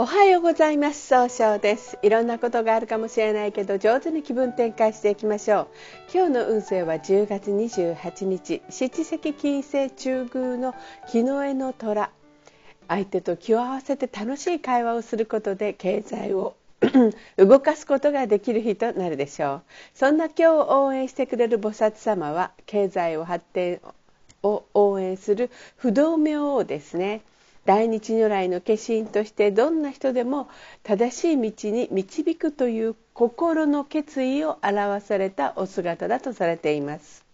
おはようございます。総称です。いろんなことがあるかもしれないけど上手に気分転換していきましょう。今日の運勢は10月28日。七石金星中宮の木の絵の虎。相手と気を合わせて楽しい会話をすることで経済を 動かすことができる日となるでしょう。そんな今日を応援してくれる菩薩様は経済を発展を応援する不動明王ですね。大日如来の化身としてどんな人でも正しい道に導くという心の決意を表されたお姿だとされています。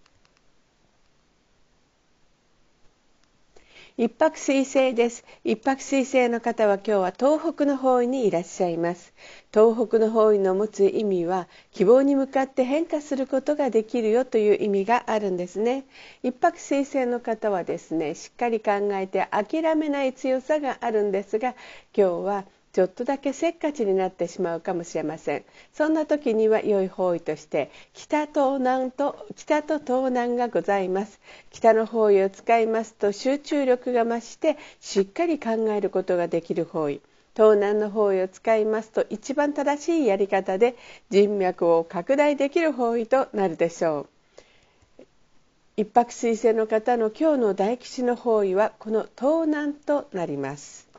一泊水星です。一泊水星の方は今日は東北の方位にいらっしゃいます。東北の方位の持つ意味は希望に向かって変化することができるよという意味があるんですね。一泊水星の方はですねしっかり考えて諦めない強さがあるんですが今日はちょっとだけせっかちになってしまうかもしれません。そんな時には良い方位として北と南と北と東南がございます。北の方位を使いますと集中力が増してしっかり考えることができる方位。東南の方位を使いますと一番正しいやり方で人脈を拡大できる方位となるでしょう。一泊水星の方の今日の大吉の方位はこの東南となります。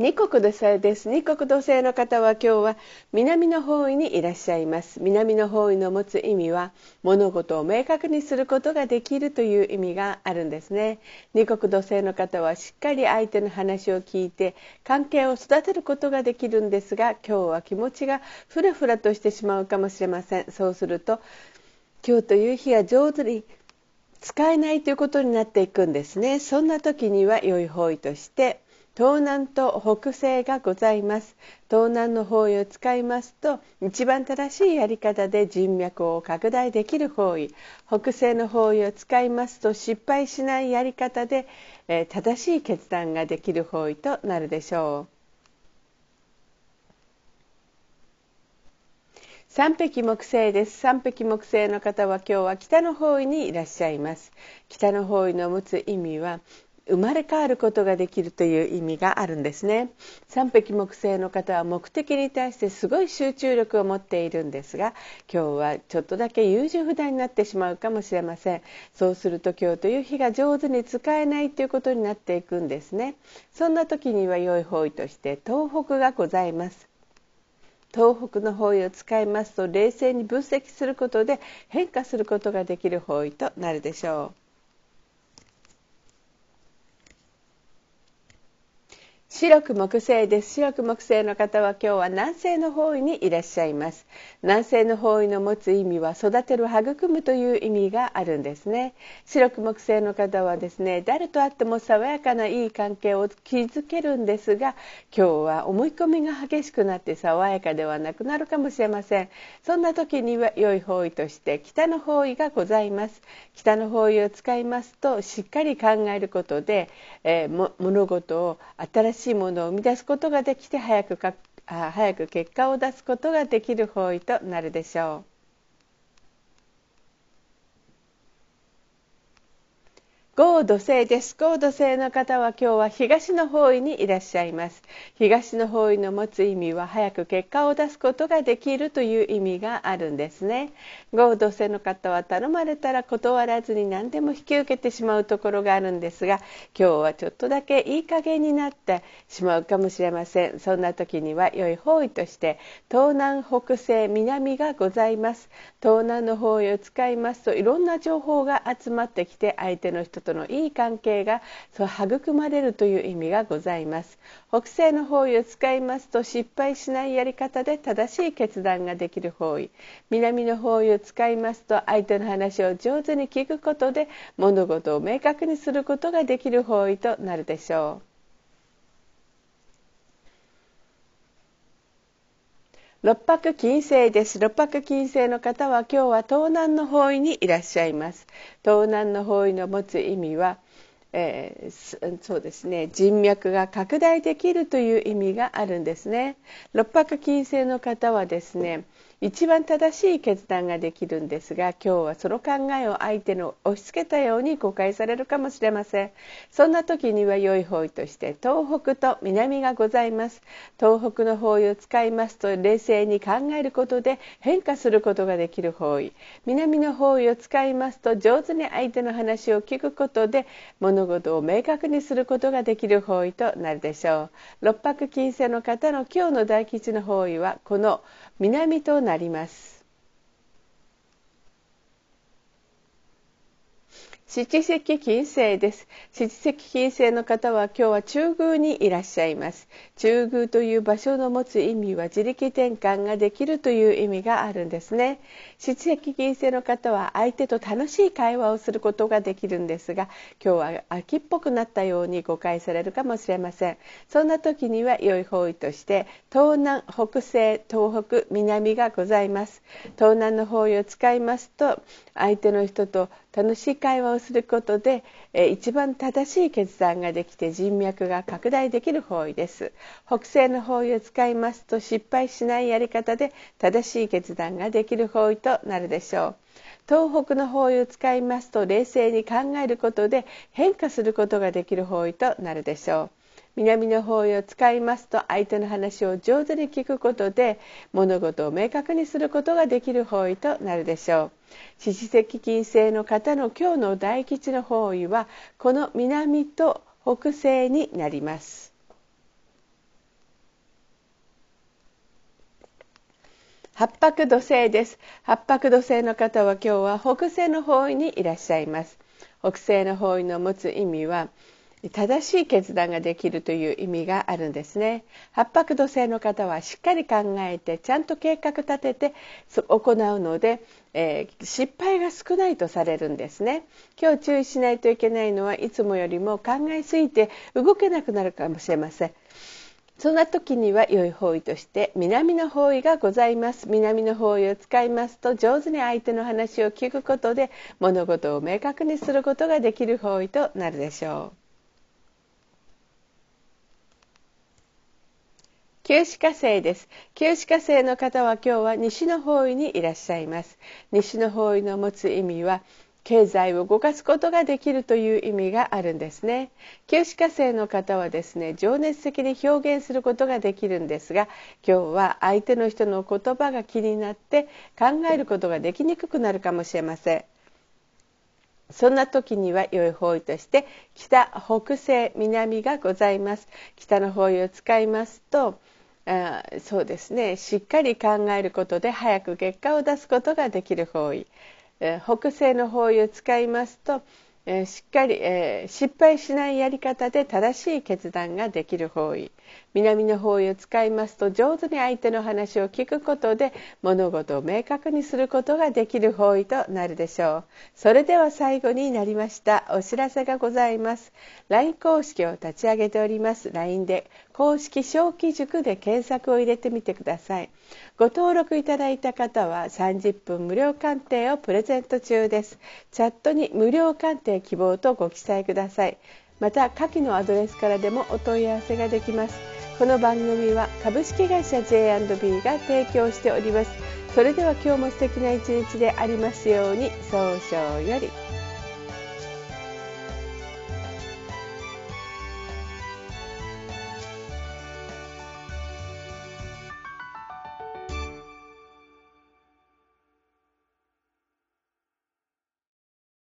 二国土星です。二国土星の方は今日は南の方位にいらっしゃいます。南の方位の持つ意味は物事を明確にすることができるという意味があるんですね。二国土星の方はしっかり相手の話を聞いて関係を育てることができるんですが今日は気持ちがふらふらとしてしまうかもしれません。そうすると今日という日は上手に使えないということになっていくんですね。そんな時には良い方位として東南と北西がございます。東南の方位を使いますと一番正しいやり方で人脈を拡大できる方位。北西の方位を使いますと失敗しないやり方で、えー、正しい決断ができる方位となるでしょう。三匹木星です。三匹木星の方は今日は北の方位にいらっしゃいます。北の方位の持つ意味は生まれ変わることができるという意味があるんですね。三匹木星の方は目的に対してすごい集中力を持っているんですが今日はちょっとだけ優柔不断になってしまうかもしれません。そうすると今日という日が上手に使えないということになっていくんですね。そんな時には良い方位として東北がございます。東北の方位を使いますと冷静に分析することで変化することができる方位となるでしょう。白く木星です。白く木星の方は今日は南西の方位にいらっしゃいます。南西の方位の持つ意味は育てる育むという意味があるんですね。白く木星の方はですね誰と会っても爽やかないい関係を築けるんですが今日は思い込みが激しくなって爽やかではなくなるかもしれません。そんな時には良い方位として北の方位がございます。北の方位を使いますとしっかり考えることで、えー、物事を新しいしいものを生み出すことができて早くか早く結果を出すことができる方位となるでしょう。合土星です。合土星の方は今日は東の方位にいらっしゃいます。東の方位の持つ意味は早く結果を出すことができるという意味があるんですね。合土星の方は頼まれたら断らずに何でも引き受けてしまうところがあるんですが、今日はちょっとだけいい加減になってしまうかもしれません。そんな時には良い方位として東南北西南がございます。東南の方位を使いますといろんな情報が集まってきて相手の人ととのいい関係が育まれるという意味がございます。北西の方位を使いますと失敗しないやり方で正しい決断ができる方位。南の方位を使いますと相手の話を上手に聞くことで物事を明確にすることができる方位となるでしょう。六白金星です。六白金星の方は今日は東南の方位にいらっしゃいます。東南の方位の持つ意味は、えー、そうですね。人脈が拡大できるという意味があるんですね。六白金星の方はですね一番正しい決断ができるんですが今日はその考えを相手の押し付けたように誤解されるかもしれません。そんな時には良い方位として東北と南がございます。東北の方位を使いますと冷静に考えることで変化することができる方位。南の方位を使いますと上手に相手の話を聞くことで物事を明確にすることができる方位となるでしょう。六白金星の方の今日の大吉の方位はこの南と南なります。七石金星です。七石金星の方は今日は中宮にいらっしゃいます。中宮という場所の持つ意味は自力転換ができるという意味があるんですね。七石金星の方は相手と楽しい会話をすることができるんですが、今日は秋っぽくなったように誤解されるかもしれません。そんな時には良い方位として東南、北西、東北、南がございます。東南の方位を使いますと相手の人と楽しい会話をすることで、え一番正しい決断ができて人脈が拡大できる方位です。北西の方位を使いますと失敗しないやり方で正しい決断ができる方位となるでしょう。東北の方位を使いますと冷静に考えることで変化することができる方位となるでしょう。南の方位を使いますと相手の話を上手に聞くことで物事を明確にすることができる方位となるでしょう。四子石金星の方の今日の大吉の方位はこの南と北西になります。八白土星です。八白土星の方は今日は北西の方位にいらっしゃいます。北西の方位の持つ意味は正しい決断ができるという意味があるんですね。八白土星の方はしっかり考えてちゃんと計画立てて行うので、えー、失敗が少ないとされるんですね。今日注意しないといけないのはいつもよりも考えすぎて動けなくなるかもしれません。そんな時には良い方位として南の方位がございます。南の方位を使いますと上手に相手の話を聞くことで物事を明確にすることができる方位となるでしょう。旧歯科生です。旧歯科生の方は今日は西の方位にいらっしゃいます。西の方位の持つ意味は経済を動かすことができるという意味があるんですね。旧歯科生の方はですね、情熱的に表現することができるんですが、今日は相手の人の言葉が気になって考えることができにくくなるかもしれません。そんな時には良い方位として北、北西、南がございます。北の方位を使いますと、あそうですね。しっかり考えることで早く結果を出すことができる方位、え北西の方位を使いますと、えしっかり、え失敗しないやり方で正しい決断ができる方位。南の方位を使いますと上手に相手の話を聞くことで物事を明確にすることができる方位となるでしょう。それでは最後になりましたお知らせがございます。LINE 公式を立ち上げております。LINE で公式小規塾で検索を入れてみてください。ご登録いただいた方は30分無料鑑定をプレゼント中です。チャットに無料鑑定希望とご記載ください。また下記のアドレスからでもお問い合わせができます。この番組は株式会社 J&B が提供しております。それでは今日も素敵な一日でありますように。早々より。